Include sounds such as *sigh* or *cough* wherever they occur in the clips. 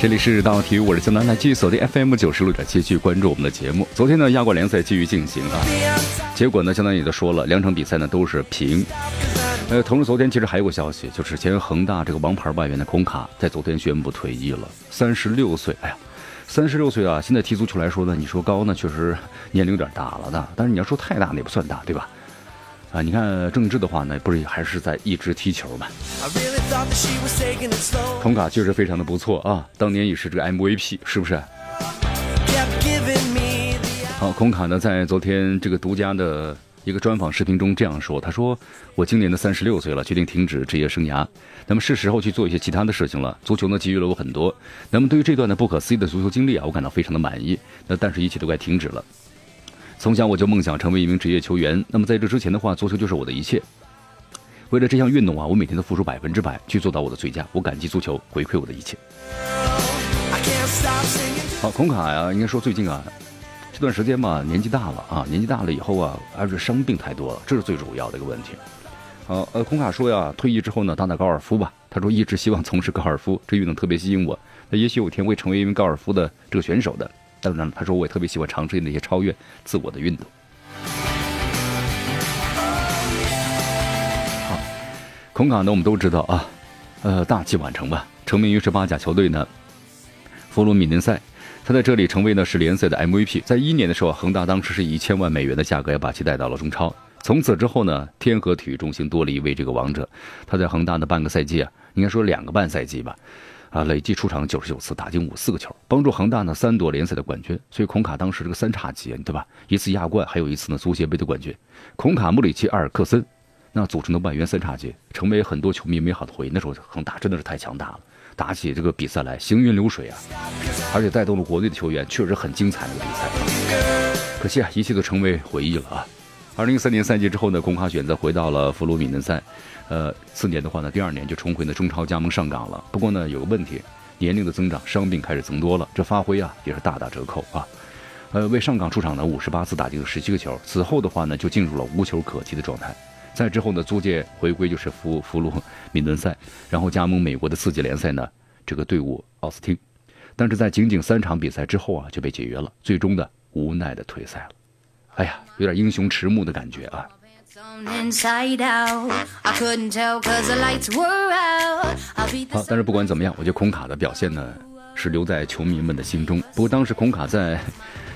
这里是大体育，我是江南，来继续锁定 FM 九十六点七，继续关注我们的节目。昨天呢，亚冠联赛继续进行啊，结果呢，相当于也都说了，两场比赛呢都是平。呃，同时昨天其实还有个消息，就是前恒大这个王牌外援的孔卡在昨天宣布退役了，三十六岁。哎呀，三十六岁啊，现在踢足球来说呢，你说高呢，确实年龄有点大了的，但是你要说太大呢，也不算大，对吧？啊，你看郑智的话呢，不是还是在一直踢球吗？孔卡确实非常的不错啊，当年也是这个 MVP，是不是？好，孔卡呢在昨天这个独家的一个专访视频中这样说，他说：“我今年的三十六岁了，决定停止职业生涯，那么是时候去做一些其他的事情了。足球呢给予了我很多，那么对于这段的不可思议的足球经历啊，我感到非常的满意。那但是一切都该停止了。”从小我就梦想成为一名职业球员。那么在这之前的话，足球就是我的一切。为了这项运动啊，我每天都付出百分之百去做到我的最佳。我感激足球回馈我的一切。好，孔卡呀，应该说最近啊，这段时间嘛，年纪大了啊，年纪大了以后啊，而且伤病太多了，这是最主要的一个问题。好，呃，孔卡说呀，退役之后呢，打打高尔夫吧。他说一直希望从事高尔夫，这运动特别吸引我。那也许有一天会成为一名高尔夫的这个选手的。当然，他说我也特别喜欢尝试那些超越自我的运动。好，孔卡呢，我们都知道啊，呃，大器晚成吧，成名于是巴甲球队呢，弗鲁米嫩塞，他在这里成为呢是联赛的 MVP。在一年的时候，恒大当时是以一千万美元的价格要把其带到了中超。从此之后呢，天河体育中心多了一位这个王者，他在恒大的半个赛季啊，应该说两个半赛季吧。啊，累计出场九十九次，打进五四个球，帮助恒大呢三夺联赛的冠军。所以孔卡当时这个三叉戟，对吧？一次亚冠，还有一次呢足协杯的冠军。孔卡、穆里奇、阿尔克森，那组成的外援三叉戟，成为很多球迷美好的回忆。那时候恒大真的是太强大了，打起这个比赛来行云流水啊，而且带动了国内的球员，确实很精彩的比赛。可惜啊，一切都成为回忆了啊。二零一三年赛季之后呢，孔卡选择回到了弗鲁米嫩塞。呃，次年的话呢，第二年就重回呢中超加盟上港了。不过呢，有个问题，年龄的增长，伤病开始增多了，这发挥啊也是大打折扣啊。呃，为上港出场呢五十八次，打进了十七个球。此后的话呢，就进入了无球可踢的状态。再之后呢，租借回归就是弗弗鲁米嫩塞，然后加盟美国的四级联赛呢这个队伍奥斯汀。但是在仅仅三场比赛之后啊，就被解约了，最终的无奈的退赛了。哎呀，有点英雄迟暮的感觉啊。好，但是不管怎么样，我觉得孔卡的表现呢是留在球迷们的心中。不过当时孔卡在，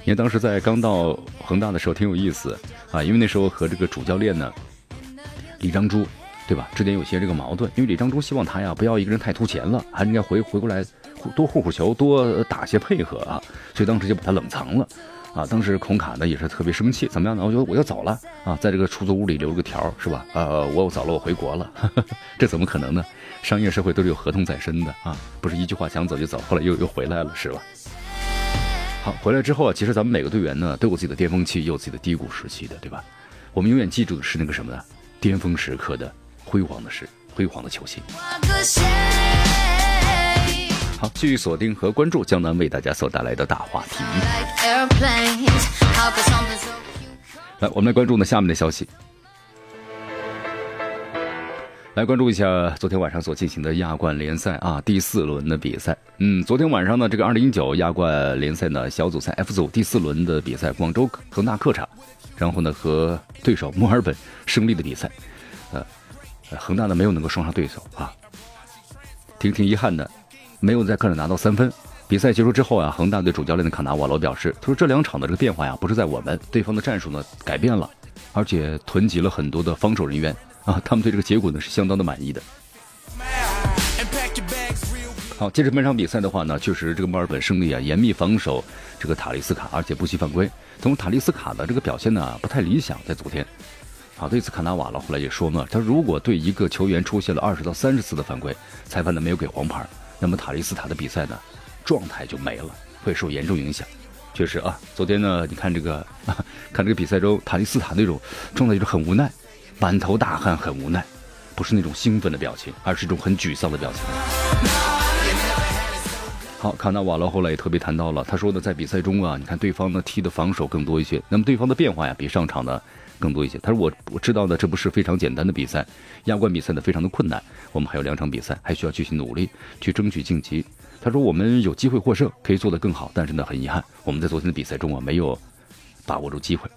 你看当时在刚到恒大的时候挺有意思啊，因为那时候和这个主教练呢李章洙，对吧？之间有些这个矛盾，因为李章洙希望他呀不要一个人太突前了，还应该回回过来多护护球，多打些配合啊，所以当时就把他冷藏了。啊，当时孔卡呢也是特别生气，怎么样呢？我觉得我要走了啊，在这个出租屋里留了个条，是吧？呃，我走了，我回国了，*laughs* 这怎么可能呢？商业社会都是有合同在身的啊，不是一句话想走就走，后来又又回来了，是吧？好，回来之后啊，其实咱们每个队员呢都有自己的巅峰期，也有自己的低谷时期的，对吧？我们永远记住的是那个什么呢？巅峰时刻的辉煌的是辉煌的球星。好，继续锁定和关注江南为大家所带来的大话题。来，我们来关注呢下面的消息。来关注一下昨天晚上所进行的亚冠联赛啊第四轮的比赛。嗯，昨天晚上呢，这个二零一九亚冠联赛呢小组赛 F 组第四轮的比赛，广州恒大客场，然后呢和对手墨尔本胜利的比赛，呃，恒大呢没有能够双杀对手啊，挺挺遗憾的。没有在客场拿到三分。比赛结束之后啊，恒大队主教练的卡纳瓦罗表示，他说这两场的这个变化呀，不是在我们，对方的战术呢改变了，而且囤积了很多的防守人员啊，他们对这个结果呢是相当的满意的。好，接着本场比赛的话呢，确实这个墨尔本胜利啊，严密防守这个塔利斯卡，而且不惜犯规。从塔利斯卡的这个表现呢不太理想，在昨天。好，对此卡纳瓦罗后来也说嘛，他如果对一个球员出现了二十到三十次的犯规，裁判呢没有给黄牌。那么塔利斯塔的比赛呢，状态就没了，会受严重影响。确实啊，昨天呢，你看这个，*laughs* 看这个比赛中，塔利斯塔那种状态就是很无奈，满头大汗，很无奈，不是那种兴奋的表情，而是一种很沮丧的表情。好，卡纳瓦罗后来也特别谈到了，他说呢，在比赛中啊，你看对方呢踢的防守更多一些，那么对方的变化呀比上场呢更多一些。他说我我知道呢，这不是非常简单的比赛，亚冠比赛呢非常的困难，我们还有两场比赛，还需要继续努力去争取晋级。他说：“我们有机会获胜，可以做得更好，但是呢，很遗憾，我们在昨天的比赛中啊，没有把握住机会。”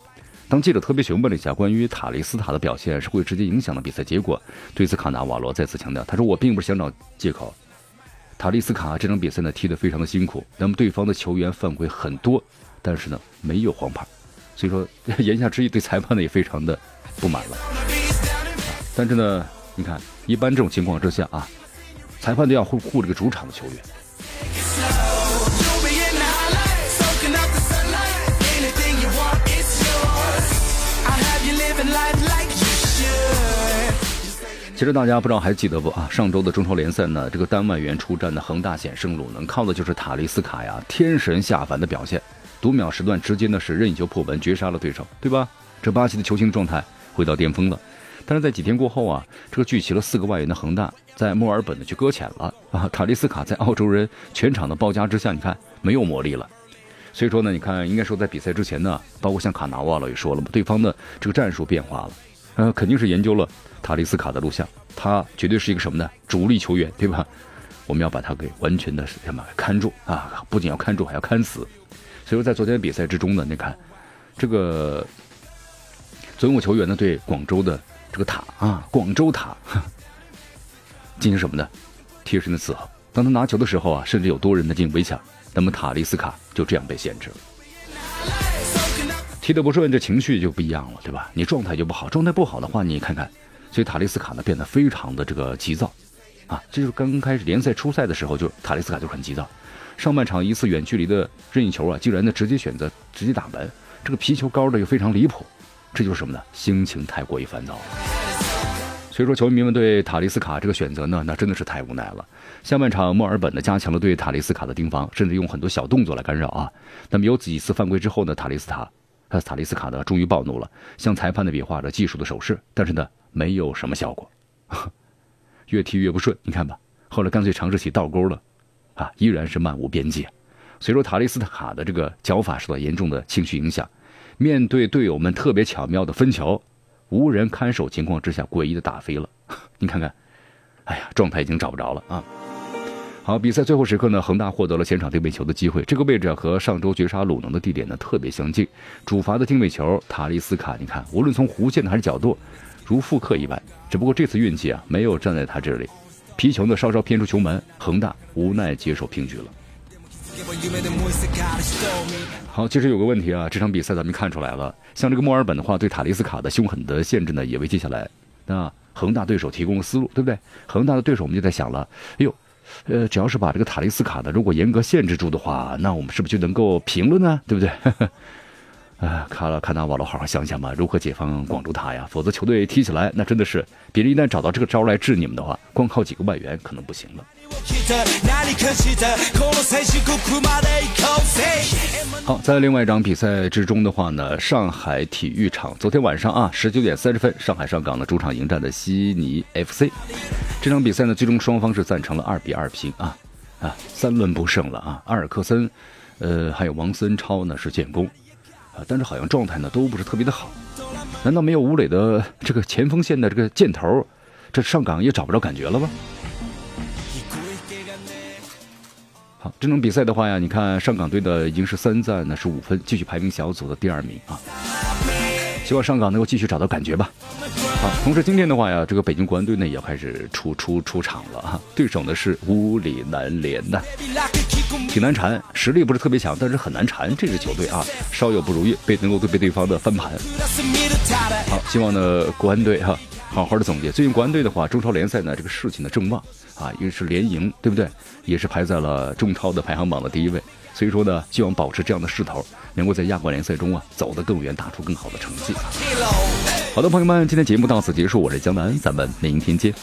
当记者特别询问了一下关于塔利斯塔的表现是会直接影响到比赛结果，对此卡纳瓦罗再次强调：“他说我并不是想找借口，塔利斯卡这场比赛呢踢得非常的辛苦，那么对方的球员犯规很多，但是呢没有黄牌，所以说 *laughs* 言下之意对裁判呢也非常的不满了。但是呢，你看一般这种情况之下啊，裁判都要护护这个主场的球员。”其实大家不知道还记得不啊？上周的中超联赛呢，这个单外援出战的恒大险胜鲁能，靠的就是塔利斯卡呀，天神下凡的表现，读秒时段直接呢是任意球破门，绝杀了对手，对吧？这巴西的球星状态回到巅峰了。但是在几天过后啊，这个聚齐了四个外援的恒大，在墨尔本呢去搁浅了啊。塔利斯卡在澳洲人全场的包夹之下，你看没有魔力了。所以说呢，你看应该说在比赛之前呢，包括像卡纳瓦罗也说了嘛，对方的这个战术变化了。呃，肯定是研究了塔利斯卡的录像，他绝对是一个什么呢？主力球员，对吧？我们要把他给完全的什么看住啊！不仅要看住，还要看死。所以说，在昨天的比赛之中呢，你看这个总有球员呢对广州的这个塔啊，广州塔 *laughs* 进行什么呢？贴身的伺候。当他拿球的时候啊，甚至有多人的进行围抢，那么塔利斯卡就这样被限制了。踢得不顺，这情绪就不一样了，对吧？你状态就不好，状态不好的话，你看看，所以塔利斯卡呢变得非常的这个急躁，啊，这就是刚开始联赛初赛的时候，就塔利斯卡就很急躁。上半场一次远距离的任意球啊，竟然呢直接选择直接打门，这个皮球高的又非常离谱，这就是什么呢？心情太过于烦躁。所以说，球迷们对塔利斯卡这个选择呢，那真的是太无奈了。下半场墨尔本呢加强了对塔利斯卡的盯防，甚至用很多小动作来干扰啊。那么有几次犯规之后呢，塔利斯塔。那塔利斯卡呢，终于暴怒了，向裁判的比划着技术的手势，但是呢，没有什么效果，*laughs* 越踢越不顺。你看吧，后来干脆尝试起倒钩了，啊，依然是漫无边际。所以说，塔利斯卡的这个脚法受到严重的情绪影响，面对队友们特别巧妙的分球，无人看守情况之下，诡异的打飞了。*laughs* 你看看，哎呀，状态已经找不着了啊。好，比赛最后时刻呢，恒大获得了前场定位球的机会。这个位置和上周绝杀鲁能的地点呢特别相近。主罚的定位球，塔利斯卡，你看，无论从弧线还是角度，如复刻一般。只不过这次运气啊，没有站在他这里，皮球呢稍稍偏出球门，恒大无奈接受平局了。好，其实有个问题啊，这场比赛咱们看出来了，像这个墨尔本的话，对塔利斯卡的凶狠的限制呢，也为接下来那恒大对手提供了思路，对不对？恒大的对手我们就在想了，哎呦。呃，只要是把这个塔利斯卡呢，如果严格限制住的话，那我们是不是就能够平了呢？对不对？*laughs* 啊，卡了卡纳瓦罗，好好想想吧，如何解放广州塔呀？否则球队踢起来，那真的是别人一旦找到这个招来治你们的话，光靠几个外援可能不行了。好，在另外一场比赛之中的话呢，上海体育场昨天晚上啊，十九点三十分，上海上港的主场迎战的悉尼 FC。这场比赛呢，最终双方是战成了二比二平啊啊，三轮不胜了啊。阿尔克森，呃，还有王森超呢是建功啊，但是好像状态呢都不是特别的好。难道没有吴磊的这个前锋线的这个箭头，这上港也找不着感觉了吗？好，这种比赛的话呀，你看上港队的已经是三战呢是五分，继续排名小组的第二名啊。希望上港能够继续找到感觉吧。好，同时今天的话呀，这个北京国安队呢也要开始出出出场了啊！对手呢是乌里南联的，挺难缠，实力不是特别强，但是很难缠这支球队啊，稍有不如意被能够被对方的翻盘。好，希望呢国安队哈好好的总结。最近国安队的话，中超联赛呢这个事情呢正旺啊，因为是连赢，对不对？也是排在了中超的排行榜的第一位。所以说呢，希望保持这样的势头，能够在亚冠联赛中啊走得更远，打出更好的成绩。好的，朋友们，今天节目到此结束，我是江南，咱们明天见。